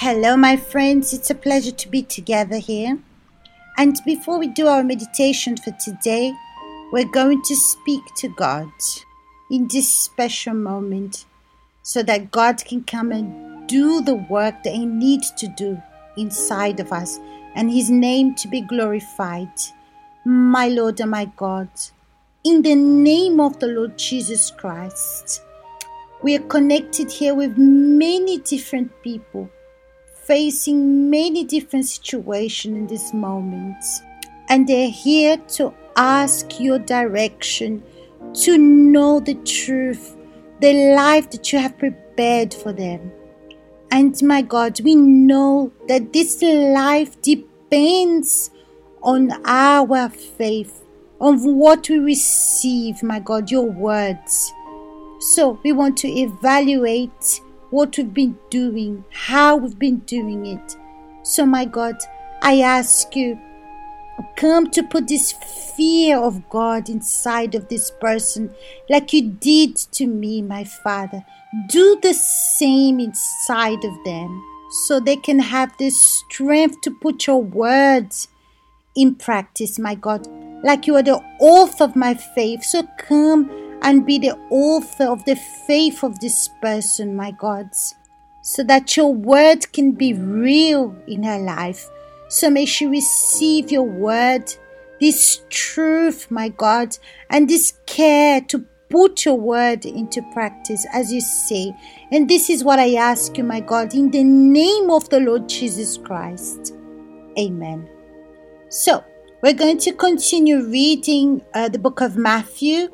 Hello, my friends. It's a pleasure to be together here. And before we do our meditation for today, we're going to speak to God in this special moment so that God can come and do the work that He needs to do inside of us and His name to be glorified. My Lord and my God, in the name of the Lord Jesus Christ, we are connected here with many different people facing many different situations in this moment. And they're here to ask your direction, to know the truth, the life that you have prepared for them. And my God, we know that this life depends on our faith, on what we receive, my God, your words. So we want to evaluate what we've been doing, how we've been doing it. So, my God, I ask you, come to put this fear of God inside of this person, like you did to me, my Father. Do the same inside of them so they can have the strength to put your words in practice, my God, like you are the author of my faith. So come and be the author of the faith of this person, my God, so that your word can be real in her life. So may she receive your word, this truth, my God, and this care to put your word into practice as you say. And this is what I ask you, my God, in the name of the Lord Jesus Christ. Amen. So, we're going to continue reading uh, the book of Matthew,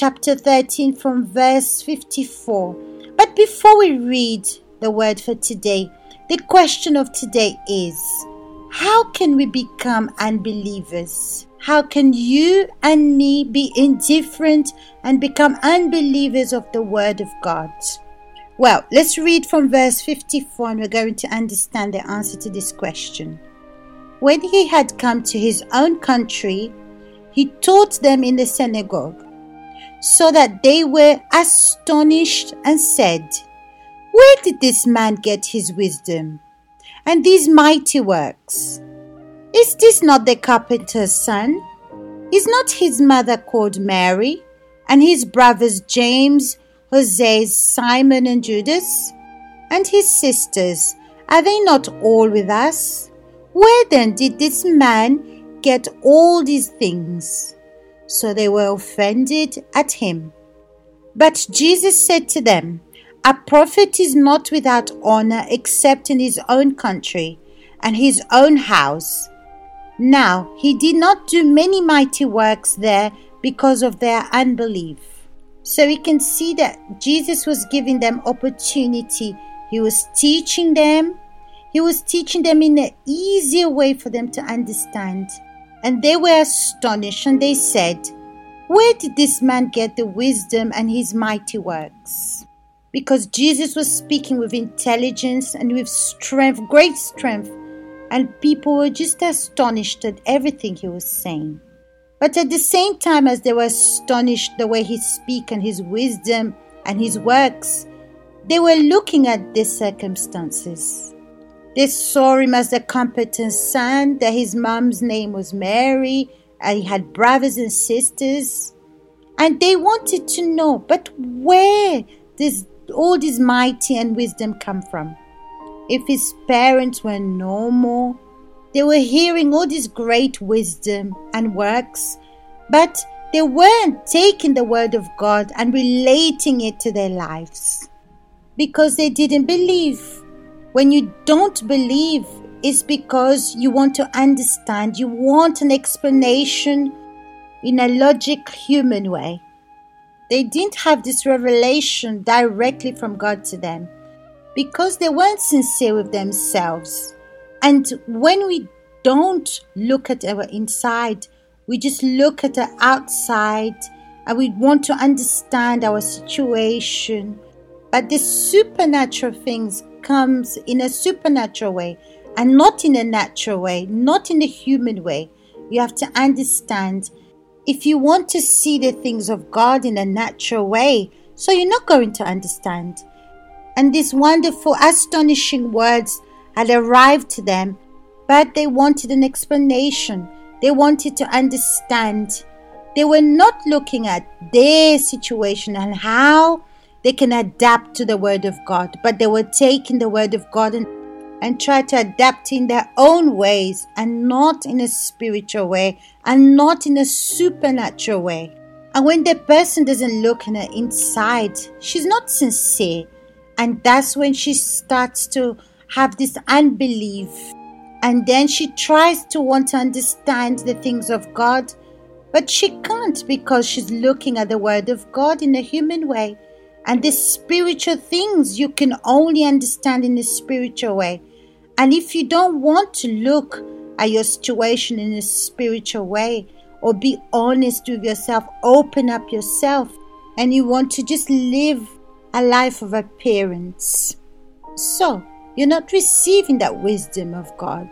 chapter 13 from verse 54. But before we read the word for today, the question of today is how can we become unbelievers? How can you and me be indifferent and become unbelievers of the Word of God? Well, let's read from verse 54 and we're going to understand the answer to this question. When he had come to his own country, he taught them in the synagogue so that they were astonished and said, Where did this man get his wisdom and these mighty works? Is this not the carpenter's son? Is not his mother called Mary, and his brothers James, Jose, Simon, and Judas? And his sisters, are they not all with us? Where then did this man get all these things? So they were offended at him. But Jesus said to them, A prophet is not without honor except in his own country and his own house. Now he did not do many mighty works there because of their unbelief. So we can see that Jesus was giving them opportunity. He was teaching them. He was teaching them in an easier way for them to understand. And they were astonished, and they said, Where did this man get the wisdom and his mighty works? Because Jesus was speaking with intelligence and with strength, great strength, and people were just astonished at everything he was saying. But at the same time as they were astonished the way he speak and his wisdom and his works, they were looking at the circumstances. They saw him as the competent son, that his mom's name was Mary, and he had brothers and sisters. And they wanted to know, but where does all this mighty and wisdom come from? If his parents were normal, they were hearing all this great wisdom and works, but they weren't taking the word of God and relating it to their lives because they didn't believe. When you don't believe, it's because you want to understand, you want an explanation in a logic human way. They didn't have this revelation directly from God to them because they weren't sincere with themselves. And when we don't look at our inside, we just look at the outside and we want to understand our situation. But the supernatural things comes in a supernatural way and not in a natural way, not in a human way. You have to understand if you want to see the things of God in a natural way, so you're not going to understand. And these wonderful, astonishing words had arrived to them, but they wanted an explanation. They wanted to understand. They were not looking at their situation and how they can adapt to the Word of God, but they were taking the Word of God and, and try to adapt in their own ways and not in a spiritual way and not in a supernatural way. And when the person doesn't look in her inside, she's not sincere. And that's when she starts to have this unbelief. And then she tries to want to understand the things of God, but she can't because she's looking at the Word of God in a human way. And the spiritual things you can only understand in a spiritual way. And if you don't want to look at your situation in a spiritual way or be honest with yourself, open up yourself, and you want to just live a life of appearance. So, you're not receiving that wisdom of God,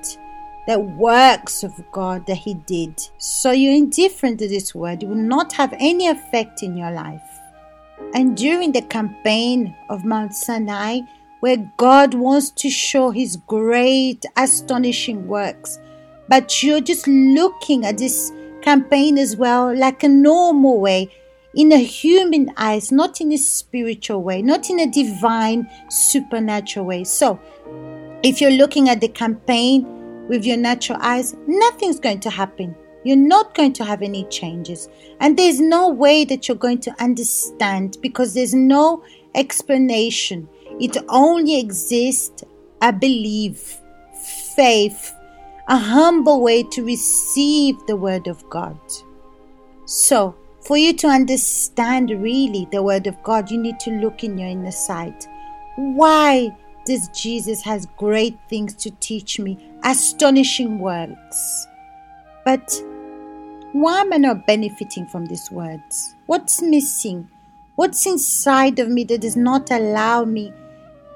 that works of God that He did. So, you're indifferent to this word. It will not have any effect in your life. And during the campaign of Mount Sinai, where God wants to show His great, astonishing works, but you're just looking at this campaign as well like a normal way in a human eyes, not in a spiritual way, not in a divine, supernatural way. So, if you're looking at the campaign with your natural eyes, nothing's going to happen. You're not going to have any changes. And there's no way that you're going to understand because there's no explanation. It only exists a belief, faith, a humble way to receive the Word of God. So, for you to understand really the word of God, you need to look in your inner sight. Why does Jesus has great things to teach me, astonishing works? But why am I not benefiting from these words? What's missing? What's inside of me that does not allow me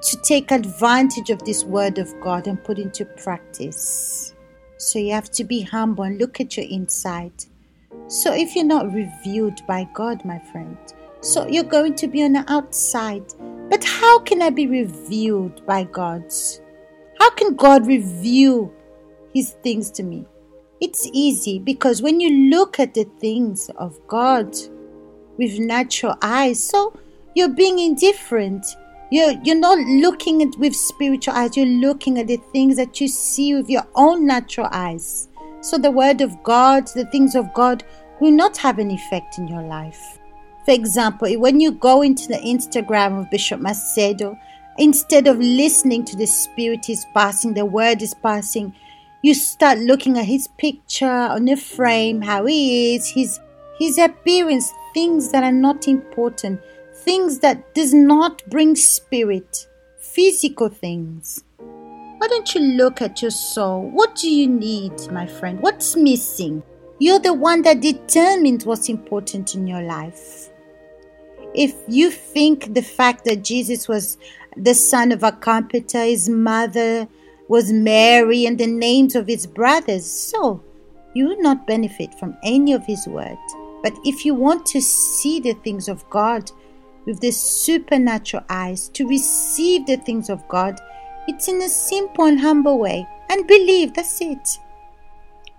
to take advantage of this word of God and put into practice? So you have to be humble and look at your inside so if you're not revealed by God, my friend, so you're going to be on the outside. But how can I be revealed by God? How can God reveal his things to me? It's easy because when you look at the things of God with natural eyes, so you're being indifferent. You're, you're not looking at with spiritual eyes, you're looking at the things that you see with your own natural eyes. So the word of God, the things of God will not have an effect in your life. For example, when you go into the Instagram of Bishop Macedo, instead of listening to the Spirit is passing, the word is passing, you start looking at his picture on the frame, mm. how he is, his his appearance, things that are not important, things that does not bring spirit, physical things. Why don't you look at your soul? What do you need, my friend? What's missing? You're the one that determined what's important in your life. If you think the fact that Jesus was the son of a carpenter, his mother was Mary, and the names of his brothers, so you will not benefit from any of his word. But if you want to see the things of God with the supernatural eyes, to receive the things of God, it's in a simple and humble way. And believe, that's it.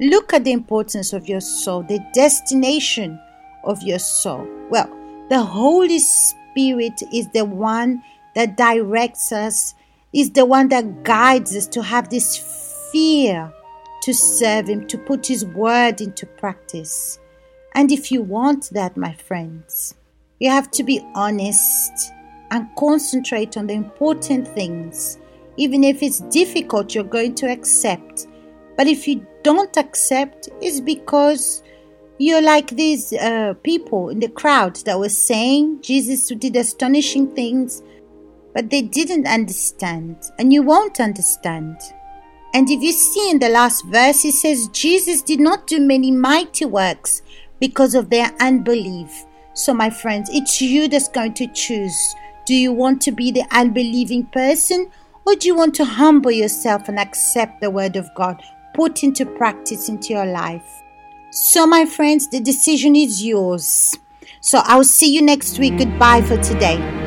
Look at the importance of your soul, the destination of your soul. Well, the Holy Spirit is the one that directs us, is the one that guides us to have this fear to serve Him, to put His word into practice. And if you want that, my friends, you have to be honest and concentrate on the important things even if it's difficult, you're going to accept. But if you don't accept, it's because you're like these uh, people in the crowd that were saying Jesus did astonishing things, but they didn't understand, and you won't understand. And if you see in the last verse, it says Jesus did not do many mighty works because of their unbelief. So, my friends, it's you that's going to choose. Do you want to be the unbelieving person or do you want to humble yourself and accept the word of God, put into practice into your life? So, my friends, the decision is yours. So, I'll see you next week. Goodbye for today.